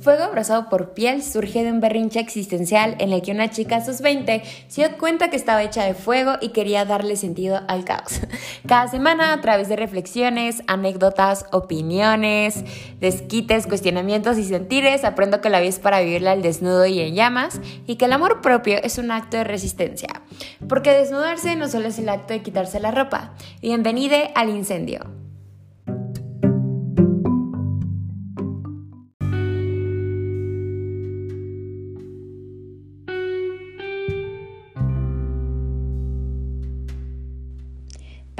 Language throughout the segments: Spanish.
Fuego abrazado por piel surge de un berrinche existencial en el que una chica a sus 20 se dio cuenta que estaba hecha de fuego y quería darle sentido al caos. Cada semana, a través de reflexiones, anécdotas, opiniones, desquites, cuestionamientos y sentires, aprendo que la vida es para vivirla al desnudo y en llamas y que el amor propio es un acto de resistencia. Porque desnudarse no solo es el acto de quitarse la ropa. Bienvenida al incendio.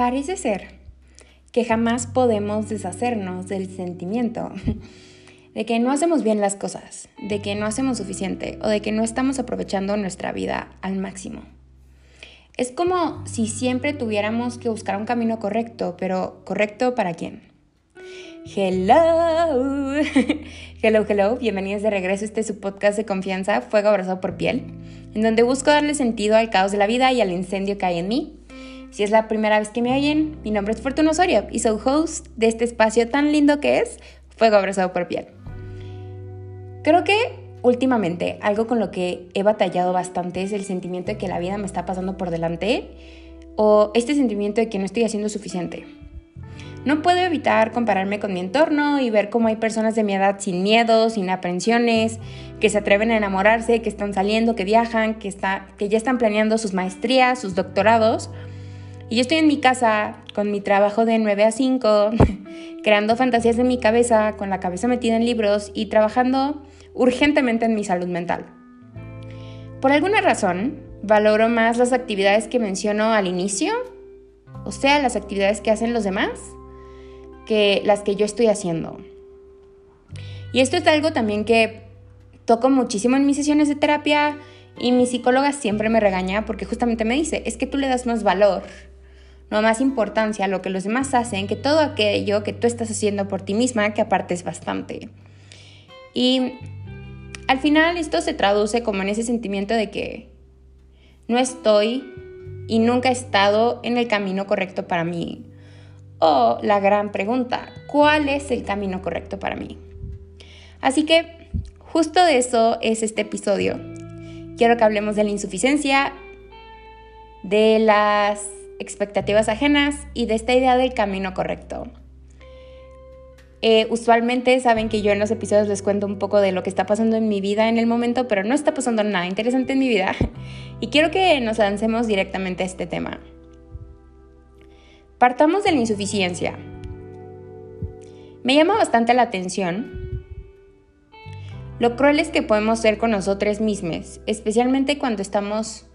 Parece ser que jamás podemos deshacernos del sentimiento de que no hacemos bien las cosas, de que no hacemos suficiente o de que no estamos aprovechando nuestra vida al máximo. Es como si siempre tuviéramos que buscar un camino correcto, pero ¿correcto para quién? Hello, hello, hello, bienvenidos de regreso. Este es su podcast de confianza, Fuego Abrazado por Piel, en donde busco darle sentido al caos de la vida y al incendio que hay en mí si es la primera vez que me oyen, mi nombre es Fortuna Osorio y soy host de este espacio tan lindo que es Fuego Abrazado por Piel. Creo que últimamente algo con lo que he batallado bastante es el sentimiento de que la vida me está pasando por delante o este sentimiento de que no estoy haciendo suficiente. No puedo evitar compararme con mi entorno y ver cómo hay personas de mi edad sin miedo, sin aprensiones, que se atreven a enamorarse, que están saliendo, que viajan, que, está, que ya están planeando sus maestrías, sus doctorados y yo estoy en mi casa con mi trabajo de 9 a 5, creando fantasías en mi cabeza, con la cabeza metida en libros y trabajando urgentemente en mi salud mental. Por alguna razón, valoro más las actividades que menciono al inicio, o sea, las actividades que hacen los demás, que las que yo estoy haciendo. Y esto es algo también que toco muchísimo en mis sesiones de terapia y mi psicóloga siempre me regaña porque justamente me dice, es que tú le das más valor no más importancia a lo que los demás hacen que todo aquello que tú estás haciendo por ti misma, que aparte es bastante. Y al final esto se traduce como en ese sentimiento de que no estoy y nunca he estado en el camino correcto para mí. O la gran pregunta, ¿cuál es el camino correcto para mí? Así que justo de eso es este episodio. Quiero que hablemos de la insuficiencia, de las expectativas ajenas y de esta idea del camino correcto. Eh, usualmente saben que yo en los episodios les cuento un poco de lo que está pasando en mi vida en el momento, pero no está pasando nada interesante en mi vida. Y quiero que nos avancemos directamente a este tema. Partamos de la insuficiencia. Me llama bastante la atención lo crueles que podemos ser con nosotros mismos, especialmente cuando estamos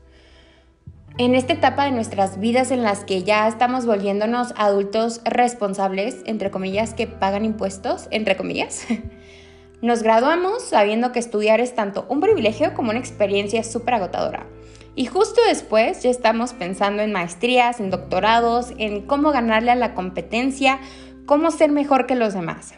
en esta etapa de nuestras vidas en las que ya estamos volviéndonos adultos responsables, entre comillas, que pagan impuestos, entre comillas, nos graduamos sabiendo que estudiar es tanto un privilegio como una experiencia súper agotadora. Y justo después ya estamos pensando en maestrías, en doctorados, en cómo ganarle a la competencia, cómo ser mejor que los demás.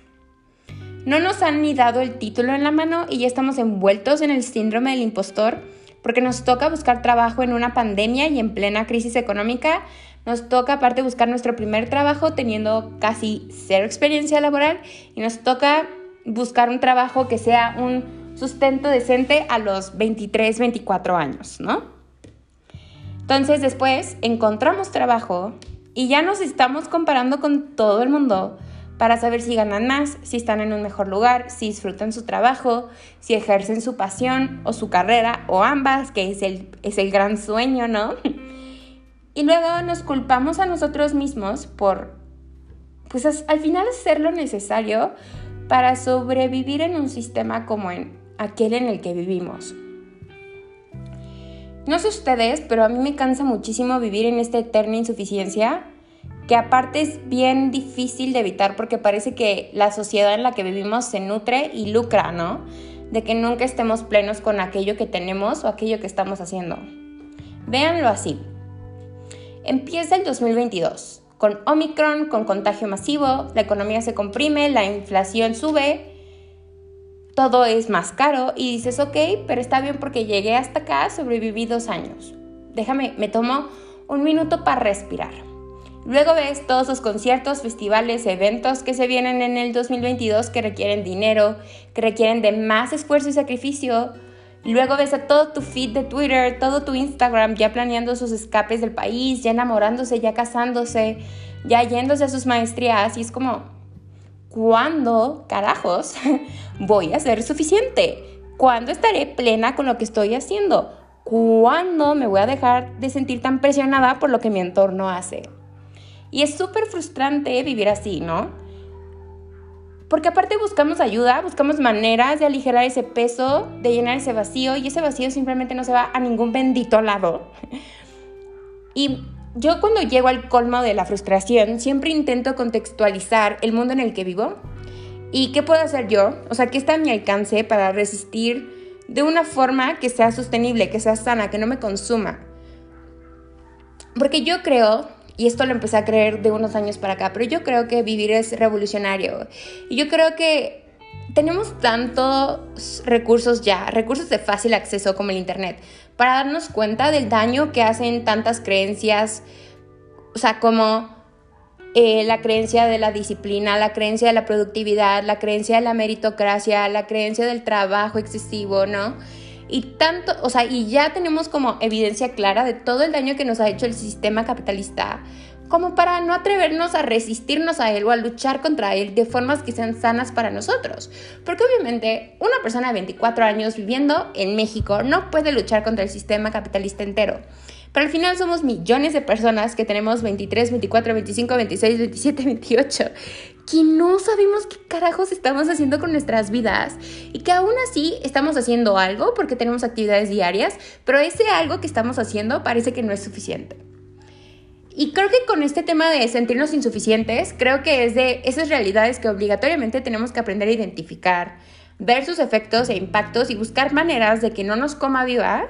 No nos han ni dado el título en la mano y ya estamos envueltos en el síndrome del impostor porque nos toca buscar trabajo en una pandemia y en plena crisis económica. Nos toca aparte buscar nuestro primer trabajo teniendo casi cero experiencia laboral y nos toca buscar un trabajo que sea un sustento decente a los 23, 24 años, ¿no? Entonces después encontramos trabajo y ya nos estamos comparando con todo el mundo para saber si ganan más, si están en un mejor lugar, si disfrutan su trabajo, si ejercen su pasión o su carrera o ambas, que es el, es el gran sueño, ¿no? Y luego nos culpamos a nosotros mismos por, pues al final hacer lo necesario para sobrevivir en un sistema como en aquel en el que vivimos. No sé ustedes, pero a mí me cansa muchísimo vivir en esta eterna insuficiencia que aparte es bien difícil de evitar porque parece que la sociedad en la que vivimos se nutre y lucra, ¿no? De que nunca estemos plenos con aquello que tenemos o aquello que estamos haciendo. Véanlo así. Empieza el 2022, con Omicron, con contagio masivo, la economía se comprime, la inflación sube, todo es más caro y dices, ok, pero está bien porque llegué hasta acá, sobreviví dos años. Déjame, me tomo un minuto para respirar Luego ves todos los conciertos, festivales, eventos que se vienen en el 2022 que requieren dinero, que requieren de más esfuerzo y sacrificio. Luego ves a todo tu feed de Twitter, todo tu Instagram ya planeando sus escapes del país, ya enamorándose, ya casándose, ya yéndose a sus maestrías y es como, ¿cuándo, carajos, voy a ser suficiente? ¿Cuándo estaré plena con lo que estoy haciendo? ¿Cuándo me voy a dejar de sentir tan presionada por lo que mi entorno hace? Y es súper frustrante vivir así, ¿no? Porque aparte buscamos ayuda, buscamos maneras de aligerar ese peso, de llenar ese vacío, y ese vacío simplemente no se va a ningún bendito lado. Y yo cuando llego al colmo de la frustración, siempre intento contextualizar el mundo en el que vivo y qué puedo hacer yo, o sea, qué está a mi alcance para resistir de una forma que sea sostenible, que sea sana, que no me consuma. Porque yo creo y esto lo empecé a creer de unos años para acá, pero yo creo que vivir es revolucionario. Y yo creo que tenemos tantos recursos ya, recursos de fácil acceso como el Internet, para darnos cuenta del daño que hacen tantas creencias, o sea, como eh, la creencia de la disciplina, la creencia de la productividad, la creencia de la meritocracia, la creencia del trabajo excesivo, ¿no? Y tanto, o sea, y ya tenemos como evidencia clara de todo el daño que nos ha hecho el sistema capitalista, como para no atrevernos a resistirnos a él o a luchar contra él de formas que sean sanas para nosotros. Porque obviamente una persona de 24 años viviendo en México no puede luchar contra el sistema capitalista entero. Pero al final somos millones de personas que tenemos 23, 24, 25, 26, 27, 28, que no sabemos qué carajos estamos haciendo con nuestras vidas y que aún así estamos haciendo algo porque tenemos actividades diarias, pero ese algo que estamos haciendo parece que no es suficiente. Y creo que con este tema de sentirnos insuficientes, creo que es de esas realidades que obligatoriamente tenemos que aprender a identificar, ver sus efectos e impactos y buscar maneras de que no nos coma vivas,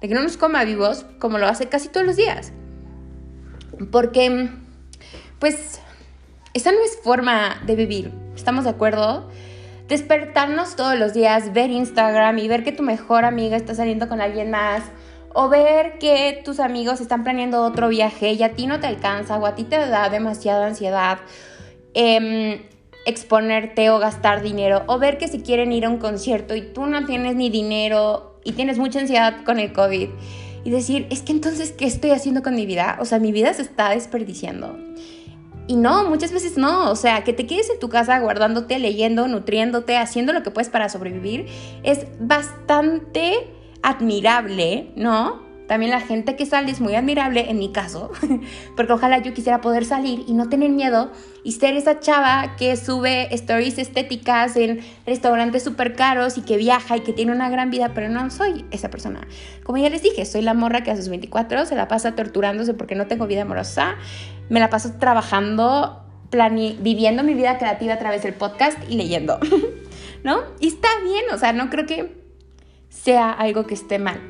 de que no nos coma vivos como lo hace casi todos los días. Porque, pues, esa no es forma de vivir, ¿estamos de acuerdo? Despertarnos todos los días, ver Instagram y ver que tu mejor amiga está saliendo con alguien más, o ver que tus amigos están planeando otro viaje y a ti no te alcanza o a ti te da demasiada ansiedad em, exponerte o gastar dinero, o ver que si quieren ir a un concierto y tú no tienes ni dinero y tienes mucha ansiedad con el COVID y decir, es que entonces, ¿qué estoy haciendo con mi vida? O sea, mi vida se está desperdiciando. Y no, muchas veces no. O sea, que te quedes en tu casa guardándote, leyendo, nutriéndote, haciendo lo que puedes para sobrevivir, es bastante admirable, ¿no? También la gente que sale es muy admirable, en mi caso, porque ojalá yo quisiera poder salir y no tener miedo y ser esa chava que sube stories estéticas en restaurantes súper caros y que viaja y que tiene una gran vida, pero no soy esa persona. Como ya les dije, soy la morra que a sus 24 se la pasa torturándose porque no tengo vida amorosa, me la paso trabajando, viviendo mi vida creativa a través del podcast y leyendo, ¿no? Y está bien, o sea, no creo que sea algo que esté mal.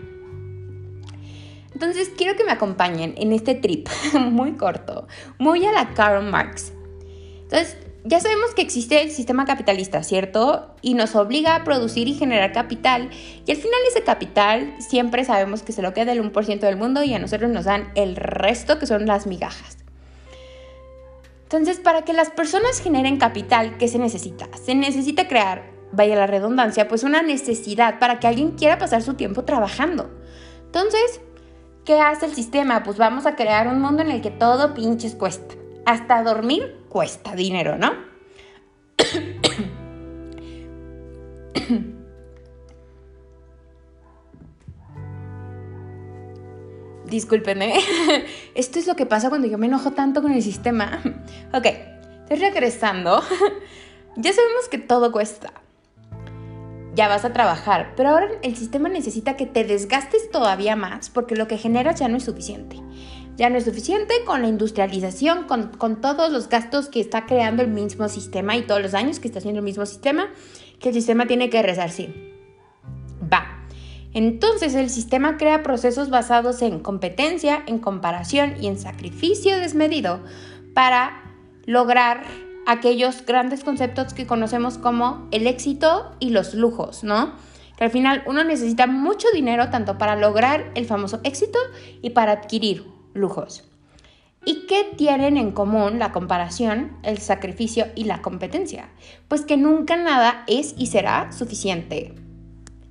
Entonces quiero que me acompañen en este trip muy corto, muy a la Karl Marx. Entonces, ya sabemos que existe el sistema capitalista, ¿cierto? Y nos obliga a producir y generar capital. Y al final ese capital siempre sabemos que se lo queda el 1% del mundo y a nosotros nos dan el resto que son las migajas. Entonces, para que las personas generen capital, ¿qué se necesita? Se necesita crear vaya la redundancia, pues una necesidad para que alguien quiera pasar su tiempo trabajando. Entonces, ¿qué hace el sistema? Pues vamos a crear un mundo en el que todo pinches cuesta. Hasta dormir cuesta dinero, ¿no? Discúlpenme. Esto es lo que pasa cuando yo me enojo tanto con el sistema. Ok, estoy regresando. Ya sabemos que todo cuesta ya vas a trabajar, pero ahora el sistema necesita que te desgastes todavía más porque lo que generas ya no es suficiente. Ya no es suficiente con la industrialización, con, con todos los gastos que está creando el mismo sistema y todos los años que está haciendo el mismo sistema, que el sistema tiene que resarcir. Va. Entonces el sistema crea procesos basados en competencia, en comparación y en sacrificio desmedido para lograr aquellos grandes conceptos que conocemos como el éxito y los lujos, ¿no? Que al final uno necesita mucho dinero tanto para lograr el famoso éxito y para adquirir lujos. ¿Y qué tienen en común la comparación, el sacrificio y la competencia? Pues que nunca nada es y será suficiente.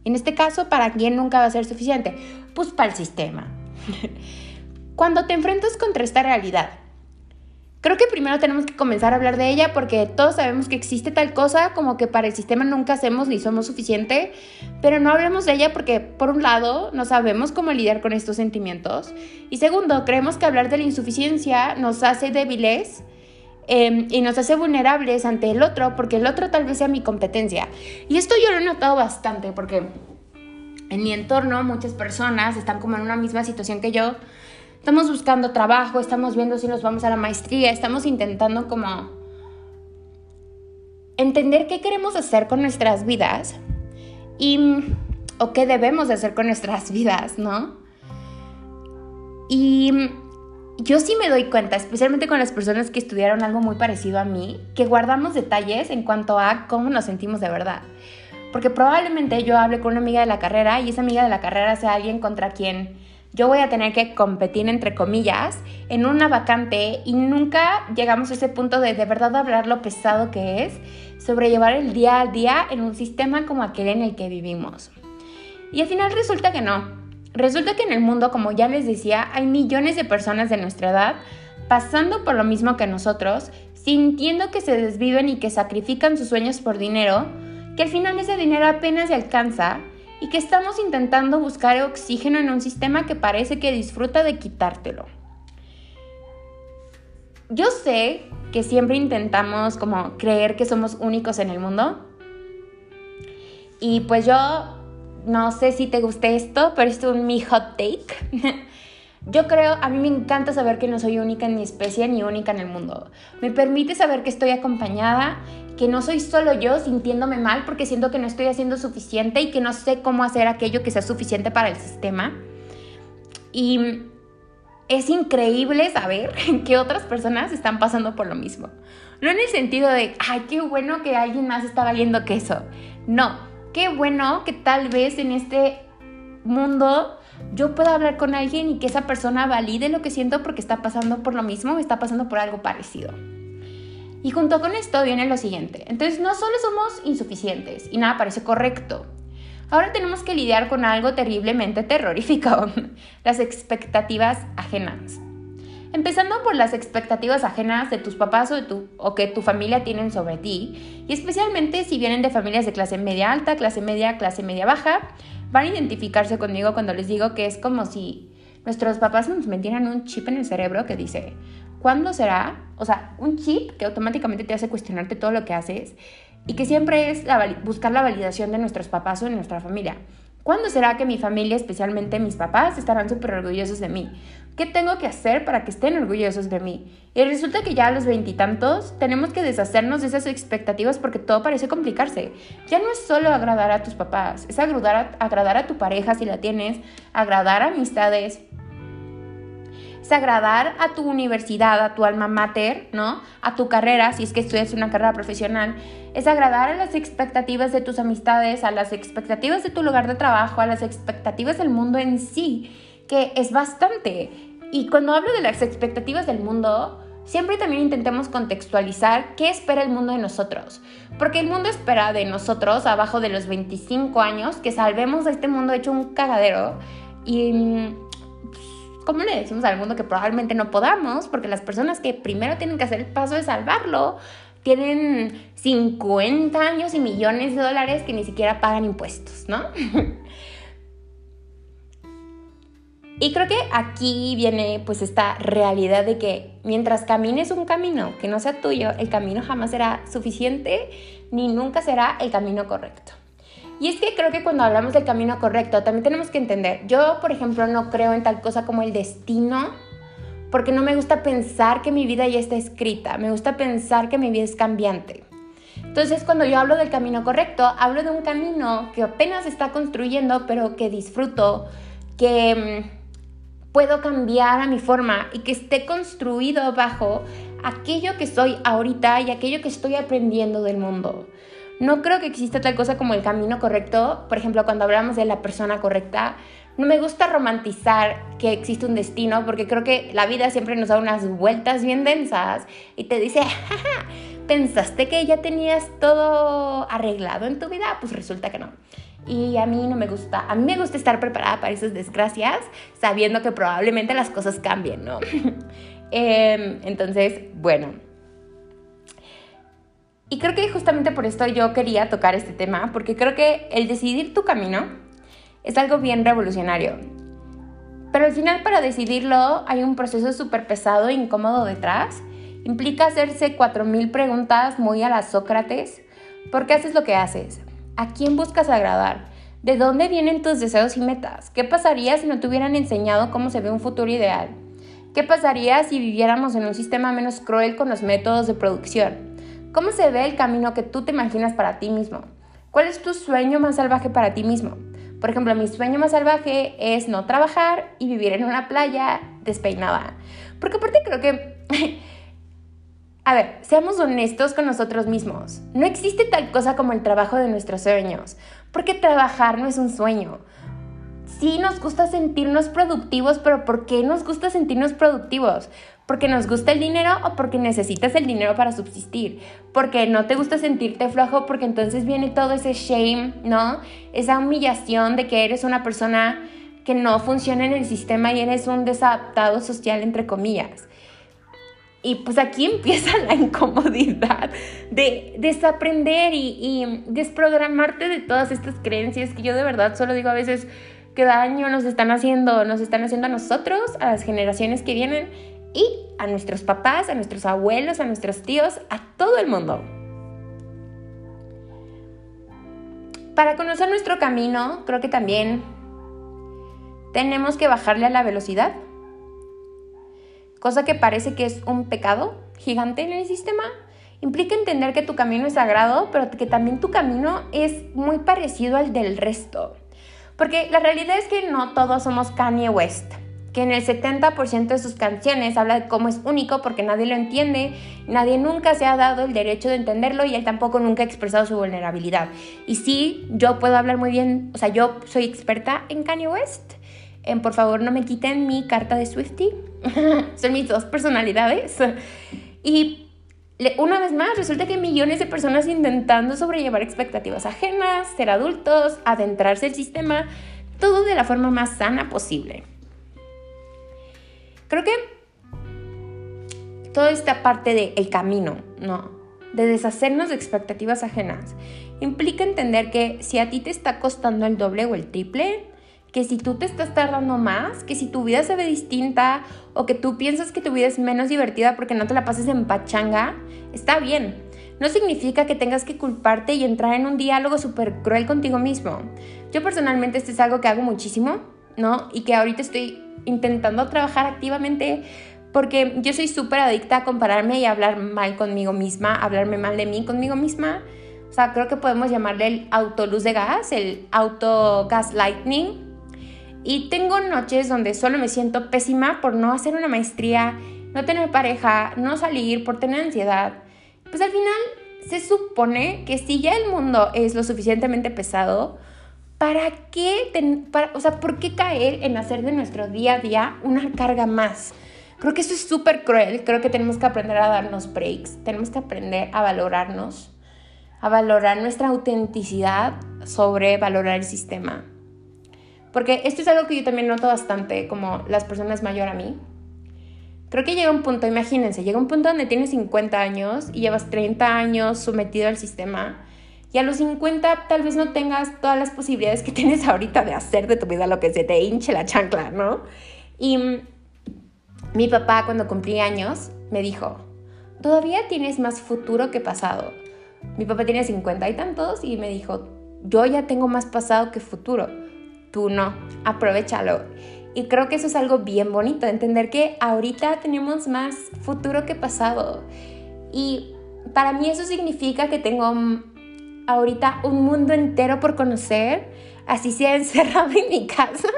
En este caso, ¿para quién nunca va a ser suficiente? Pues para el sistema. Cuando te enfrentas contra esta realidad, Creo que primero tenemos que comenzar a hablar de ella porque todos sabemos que existe tal cosa como que para el sistema nunca hacemos ni somos suficiente, pero no hablemos de ella porque por un lado no sabemos cómo lidiar con estos sentimientos y segundo creemos que hablar de la insuficiencia nos hace débiles em, y nos hace vulnerables ante el otro porque el otro tal vez sea mi competencia. Y esto yo lo he notado bastante porque en mi entorno muchas personas están como en una misma situación que yo estamos buscando trabajo, estamos viendo si nos vamos a la maestría, estamos intentando como entender qué queremos hacer con nuestras vidas y o qué debemos de hacer con nuestras vidas, ¿no? Y yo sí me doy cuenta, especialmente con las personas que estudiaron algo muy parecido a mí, que guardamos detalles en cuanto a cómo nos sentimos de verdad. Porque probablemente yo hable con una amiga de la carrera y esa amiga de la carrera sea alguien contra quien yo voy a tener que competir, entre comillas, en una vacante y nunca llegamos a ese punto de de verdad hablar lo pesado que es sobrellevar el día a día en un sistema como aquel en el que vivimos. Y al final resulta que no. Resulta que en el mundo, como ya les decía, hay millones de personas de nuestra edad pasando por lo mismo que nosotros, sintiendo que se desviven y que sacrifican sus sueños por dinero, que al final ese dinero apenas se alcanza y que estamos intentando buscar oxígeno en un sistema que parece que disfruta de quitártelo. Yo sé que siempre intentamos como creer que somos únicos en el mundo. Y pues yo no sé si te guste esto, pero esto es mi hot take. Yo creo, a mí me encanta saber que no soy única en mi especie ni única en el mundo. Me permite saber que estoy acompañada, que no soy solo yo sintiéndome mal porque siento que no estoy haciendo suficiente y que no sé cómo hacer aquello que sea suficiente para el sistema. Y es increíble saber que otras personas están pasando por lo mismo. No en el sentido de, ay, qué bueno que alguien más está valiendo queso. No, qué bueno que tal vez en este mundo yo pueda hablar con alguien y que esa persona valide lo que siento porque está pasando por lo mismo, está pasando por algo parecido. Y junto con esto viene lo siguiente. Entonces no solo somos insuficientes y nada parece correcto. Ahora tenemos que lidiar con algo terriblemente terrorífico, las expectativas ajenas. Empezando por las expectativas ajenas de tus papás o, de tu, o que tu familia tienen sobre ti, y especialmente si vienen de familias de clase media alta, clase media, clase media baja, van a identificarse conmigo cuando les digo que es como si nuestros papás nos metieran un chip en el cerebro que dice, ¿cuándo será? O sea, un chip que automáticamente te hace cuestionarte todo lo que haces y que siempre es buscar la validación de nuestros papás o de nuestra familia. ¿Cuándo será que mi familia, especialmente mis papás, estarán súper orgullosos de mí? ¿Qué tengo que hacer para que estén orgullosos de mí? Y resulta que ya a los veintitantos tenemos que deshacernos de esas expectativas porque todo parece complicarse. Ya no es solo agradar a tus papás, es agradar a, agradar a tu pareja si la tienes, agradar a amistades, es agradar a tu universidad, a tu alma mater, ¿no? A tu carrera, si es que estudias una carrera profesional. Es agradar a las expectativas de tus amistades, a las expectativas de tu lugar de trabajo, a las expectativas del mundo en sí, que es bastante. Y cuando hablo de las expectativas del mundo, siempre también intentemos contextualizar qué espera el mundo de nosotros. Porque el mundo espera de nosotros, abajo de los 25 años, que salvemos a este mundo hecho un cagadero. Y ¿cómo le decimos al mundo que probablemente no podamos? Porque las personas que primero tienen que hacer el paso de salvarlo tienen 50 años y millones de dólares que ni siquiera pagan impuestos, ¿no? y creo que aquí viene pues esta realidad de que mientras camines un camino que no sea tuyo, el camino jamás será suficiente ni nunca será el camino correcto. Y es que creo que cuando hablamos del camino correcto, también tenemos que entender, yo por ejemplo no creo en tal cosa como el destino, porque no me gusta pensar que mi vida ya está escrita, me gusta pensar que mi vida es cambiante. Entonces cuando yo hablo del camino correcto, hablo de un camino que apenas está construyendo, pero que disfruto, que mm, puedo cambiar a mi forma y que esté construido bajo aquello que soy ahorita y aquello que estoy aprendiendo del mundo. No creo que exista tal cosa como el camino correcto. Por ejemplo, cuando hablamos de la persona correcta, no me gusta romantizar que existe un destino porque creo que la vida siempre nos da unas vueltas bien densas y te dice, jaja, pensaste que ya tenías todo arreglado en tu vida, pues resulta que no. Y a mí no me gusta, a mí me gusta estar preparada para esas desgracias, sabiendo que probablemente las cosas cambien, ¿no? Em, entonces, bueno. Y creo que justamente por esto yo quería tocar este tema, porque creo que el decidir tu camino es algo bien revolucionario. Pero al final para decidirlo hay un proceso súper pesado e incómodo detrás. Implica hacerse 4.000 preguntas muy a las Sócrates. ¿Por qué haces lo que haces? ¿A quién buscas agradar? ¿De dónde vienen tus deseos y metas? ¿Qué pasaría si no te hubieran enseñado cómo se ve un futuro ideal? ¿Qué pasaría si viviéramos en un sistema menos cruel con los métodos de producción? ¿Cómo se ve el camino que tú te imaginas para ti mismo? ¿Cuál es tu sueño más salvaje para ti mismo? Por ejemplo, mi sueño más salvaje es no trabajar y vivir en una playa despeinada. Porque aparte creo que A ver, seamos honestos con nosotros mismos. No existe tal cosa como el trabajo de nuestros sueños, porque trabajar no es un sueño. Sí nos gusta sentirnos productivos, pero ¿por qué nos gusta sentirnos productivos? ¿Porque nos gusta el dinero o porque necesitas el dinero para subsistir? Porque no te gusta sentirte flojo porque entonces viene todo ese shame, ¿no? Esa humillación de que eres una persona que no funciona en el sistema y eres un desadaptado social, entre comillas. Y pues aquí empieza la incomodidad de desaprender y, desprogramarte de todas estas creencias que yo de verdad solo digo a veces que daño nos están haciendo, nos están haciendo a nosotros, a las generaciones que vienen y a nuestros papás, a nuestros abuelos, a nuestros tíos, a todo el mundo. Para conocer nuestro camino, creo que también tenemos que bajarle a la velocidad cosa que parece que es un pecado gigante en el sistema, implica entender que tu camino es sagrado, pero que también tu camino es muy parecido al del resto. Porque la realidad es que no todos somos Kanye West, que en el 70% de sus canciones habla de cómo es único porque nadie lo entiende, nadie nunca se ha dado el derecho de entenderlo y él tampoco nunca ha expresado su vulnerabilidad. Y sí, yo puedo hablar muy bien, o sea, yo soy experta en Kanye West, en por favor no me quiten mi carta de Swifty Son mis dos personalidades. Y una vez más, resulta que millones de personas intentando sobrellevar expectativas ajenas, ser adultos, adentrarse al sistema, todo de la forma más sana posible. Creo que toda esta parte del el camino, ¿no? De deshacernos de expectativas ajenas, implica entender que si a ti te está costando el doble o el triple, que si tú te estás tardando más, que si tu vida se ve distinta o que tú piensas que tu vida es menos divertida porque no te la pases en pachanga, está bien. No significa que tengas que culparte y entrar en un diálogo súper cruel contigo mismo. Yo personalmente esto es algo que hago muchísimo, ¿no? Y que ahorita estoy intentando trabajar activamente porque yo soy súper adicta a compararme y hablar mal conmigo misma, hablarme mal de mí conmigo misma. O sea, creo que podemos llamarle el autoluz de gas, el auto gaslighting y tengo noches donde solo me siento pésima por no hacer una maestría, no tener pareja, no salir, por tener ansiedad. Pues al final se supone que si ya el mundo es lo suficientemente pesado, ¿para qué, o sea, por qué caer en hacer de nuestro día a día una carga más? Creo que eso es súper cruel, creo que tenemos que aprender a darnos breaks, tenemos que aprender a valorarnos, a valorar nuestra autenticidad sobre valorar el sistema. Porque esto es algo que yo también noto bastante, como las personas mayor a mí. Creo que llega un punto, imagínense, llega un punto donde tienes 50 años y llevas 30 años sometido al sistema y a los 50 tal vez no tengas todas las posibilidades que tienes ahorita de hacer de tu vida lo que se te hinche la chancla, ¿no? Y mi papá cuando cumplí años me dijo, todavía tienes más futuro que pasado. Mi papá tiene 50 y tantos y me dijo, yo ya tengo más pasado que futuro no, aprovechalo. Y creo que eso es algo bien bonito, entender que ahorita tenemos más futuro que pasado. Y para mí eso significa que tengo ahorita un mundo entero por conocer, así sea encerrado en mi casa,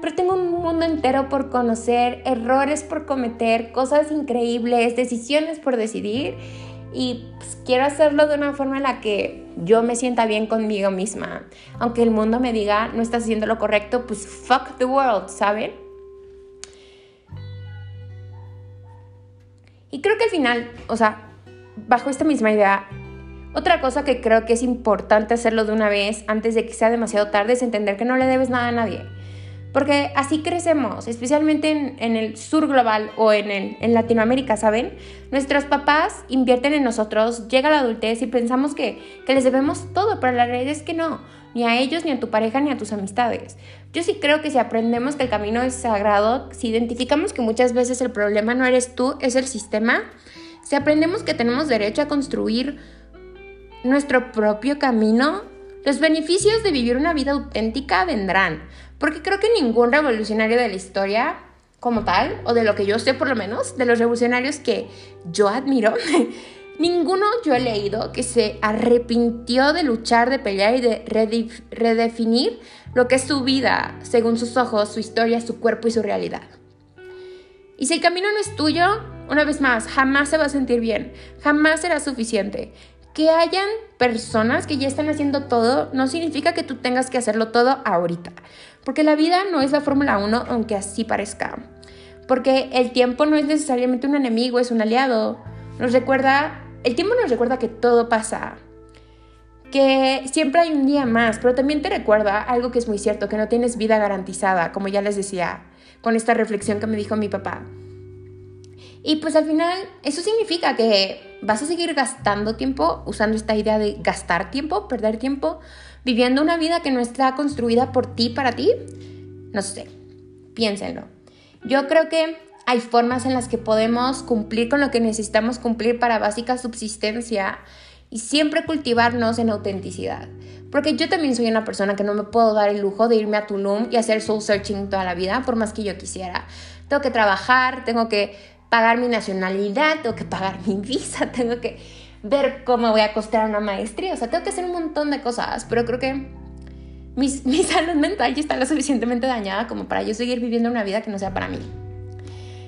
pero tengo un mundo entero por conocer, errores por cometer, cosas increíbles, decisiones por decidir. Y pues, quiero hacerlo de una forma en la que yo me sienta bien conmigo misma. Aunque el mundo me diga no estás haciendo lo correcto, pues fuck the world, ¿saben? Y creo que al final, o sea, bajo esta misma idea, otra cosa que creo que es importante hacerlo de una vez antes de que sea demasiado tarde es entender que no le debes nada a nadie. Porque así crecemos, especialmente en, el sur global o en, en Latinoamérica, ¿saben? Nuestros papás invierten en nosotros, llega la adultez y pensamos que, que les debemos todo, pero la realidad es que no, ni a ellos, ni a tu pareja, ni a tus amistades. Yo sí creo que si aprendemos que el camino es sagrado, si identificamos que muchas veces el problema no eres tú, es el sistema, si aprendemos que tenemos derecho a construir nuestro propio camino, los beneficios de vivir una vida auténtica vendrán. Porque creo que ningún revolucionario de la historia como tal, o de lo que yo sé por lo menos, de los revolucionarios que yo admiro, ninguno yo he leído que se arrepintió de luchar, de pelear y de redefinir lo que es su vida, según sus ojos, su historia, su cuerpo y su realidad. Y si el camino no es tuyo, una vez más, jamás se va a sentir bien, jamás será suficiente que hayan personas que ya están haciendo todo no significa que tú tengas que hacerlo todo ahorita. Porque la vida no es la Fórmula 1, aunque así parezca. Porque el tiempo no es necesariamente un enemigo, es un aliado. Nos recuerda, el tiempo nos recuerda que todo pasa. Que siempre hay un día más, pero también te recuerda algo que es muy cierto, que no tienes vida garantizada, como ya les decía, con esta reflexión que me dijo mi papá. Y pues al final eso significa que vas a seguir gastando tiempo, usando esta idea de gastar tiempo, perder tiempo, viviendo una vida que no está construida por ti, para ti. No sé, piénsenlo. Yo creo que hay formas en las que podemos cumplir con lo que necesitamos cumplir para básica subsistencia y siempre cultivarnos en autenticidad. Porque yo también soy una persona que no me puedo dar el lujo de irme a Tulum y hacer soul searching toda la vida, por más que yo quisiera. Tengo que trabajar, tengo que pagar mi nacionalidad, tengo que pagar mi visa, tengo que ver cómo voy a costear una maestría, o sea, tengo que hacer un montón de cosas, pero creo que mi, mi salud mental ya está lo suficientemente dañada como para yo seguir viviendo una vida que no sea para mí.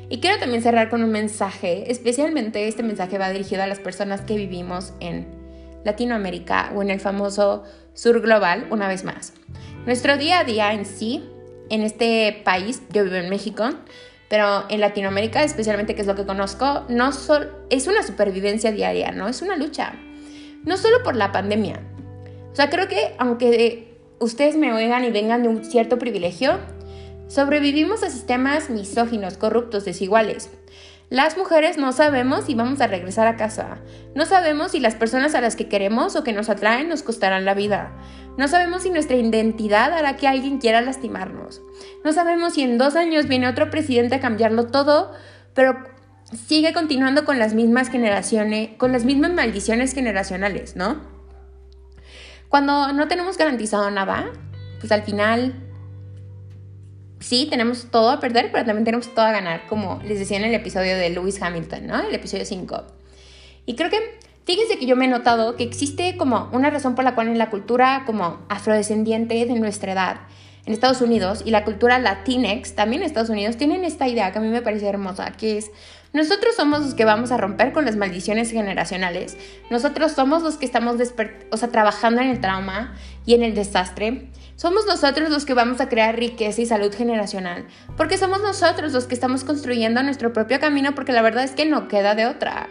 Y quiero también cerrar con un mensaje, especialmente este mensaje va dirigido a las personas que vivimos en Latinoamérica o en el famoso sur global, una vez más. Nuestro día a día en sí, en este país, yo vivo en México, pero en Latinoamérica, especialmente que es lo que conozco, no es una supervivencia diaria, ¿no? Es una lucha. No solo por la pandemia. O sea, creo que aunque ustedes me oigan y vengan de un cierto privilegio, sobrevivimos a sistemas misóginos, corruptos, desiguales. Las mujeres no sabemos si vamos a regresar a casa. No sabemos si las personas a las que queremos o que nos atraen nos costarán la vida. No sabemos si nuestra identidad hará que alguien quiera lastimarnos. No sabemos si en dos años viene otro presidente a cambiarlo todo, pero sigue continuando con las mismas generaciones, con las mismas maldiciones generacionales, ¿no? Cuando no tenemos garantizado nada, pues al final sí, tenemos todo a perder, pero también tenemos todo a ganar, como les decía en el episodio de Lewis Hamilton, ¿no? El episodio 5. Y creo que Fíjense que yo me he notado que existe como una razón por la cual en la cultura como afrodescendiente de nuestra edad en Estados Unidos y la cultura latinex también en Estados Unidos tienen esta idea que a mí me parece hermosa, que es nosotros somos los que vamos a romper con las maldiciones generacionales. Nosotros somos los que estamos o sea, trabajando en el trauma y en el desastre. Somos nosotros los que vamos a crear riqueza y salud generacional. Porque somos nosotros los que estamos construyendo nuestro propio camino porque la verdad es que no queda de otra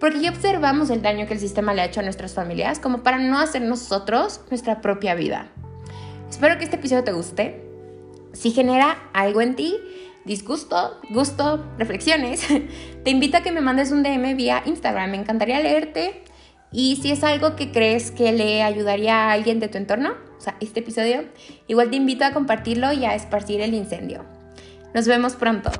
porque ya observamos el daño que el sistema le ha hecho a nuestras familias como para no hacer nosotros nuestra propia vida. Espero que este episodio te guste. Si genera algo en ti, disgusto, gusto, reflexiones, te invito a que me mandes un DM vía Instagram. Me encantaría leerte. Y si es algo que crees que le ayudaría a alguien de tu entorno, o sea, este episodio, igual te invito a compartirlo y a esparcir el incendio. Nos vemos pronto.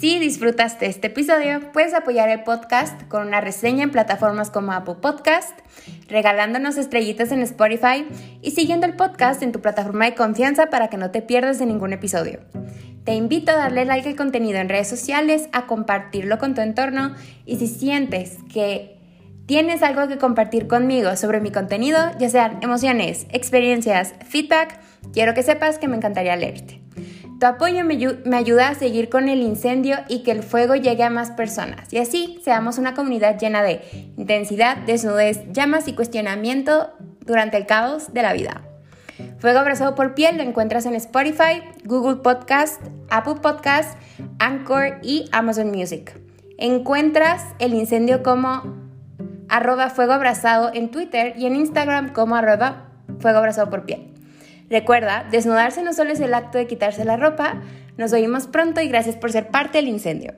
Si disfrutaste este episodio, puedes apoyar el podcast con una reseña en plataformas como Apple Podcast, regalándonos estrellitas en Spotify y siguiendo el podcast en tu plataforma de confianza para que no te pierdas de ningún episodio. Te invito a darle like al contenido en redes sociales, a compartirlo con tu entorno y si sientes que tienes algo que compartir conmigo sobre mi contenido, ya sean emociones, experiencias, feedback, quiero que sepas que me encantaría leerte. Tu apoyo me, ayuda a seguir con el incendio y que el fuego llegue a más personas y así seamos una comunidad llena de intensidad, desnudez, llamas y cuestionamiento durante el caos de la vida. Fuego abrazado por piel lo encuentras en Spotify, Google Podcast, Apple Podcast, Anchor y Amazon Music. Encuentras el incendio como arroba fuego abrazado en Twitter y en Instagram como arroba fuego abrazado por piel. Recuerda, desnudarse no solo es el acto de quitarse la ropa, nos oímos pronto y gracias por ser parte del incendio.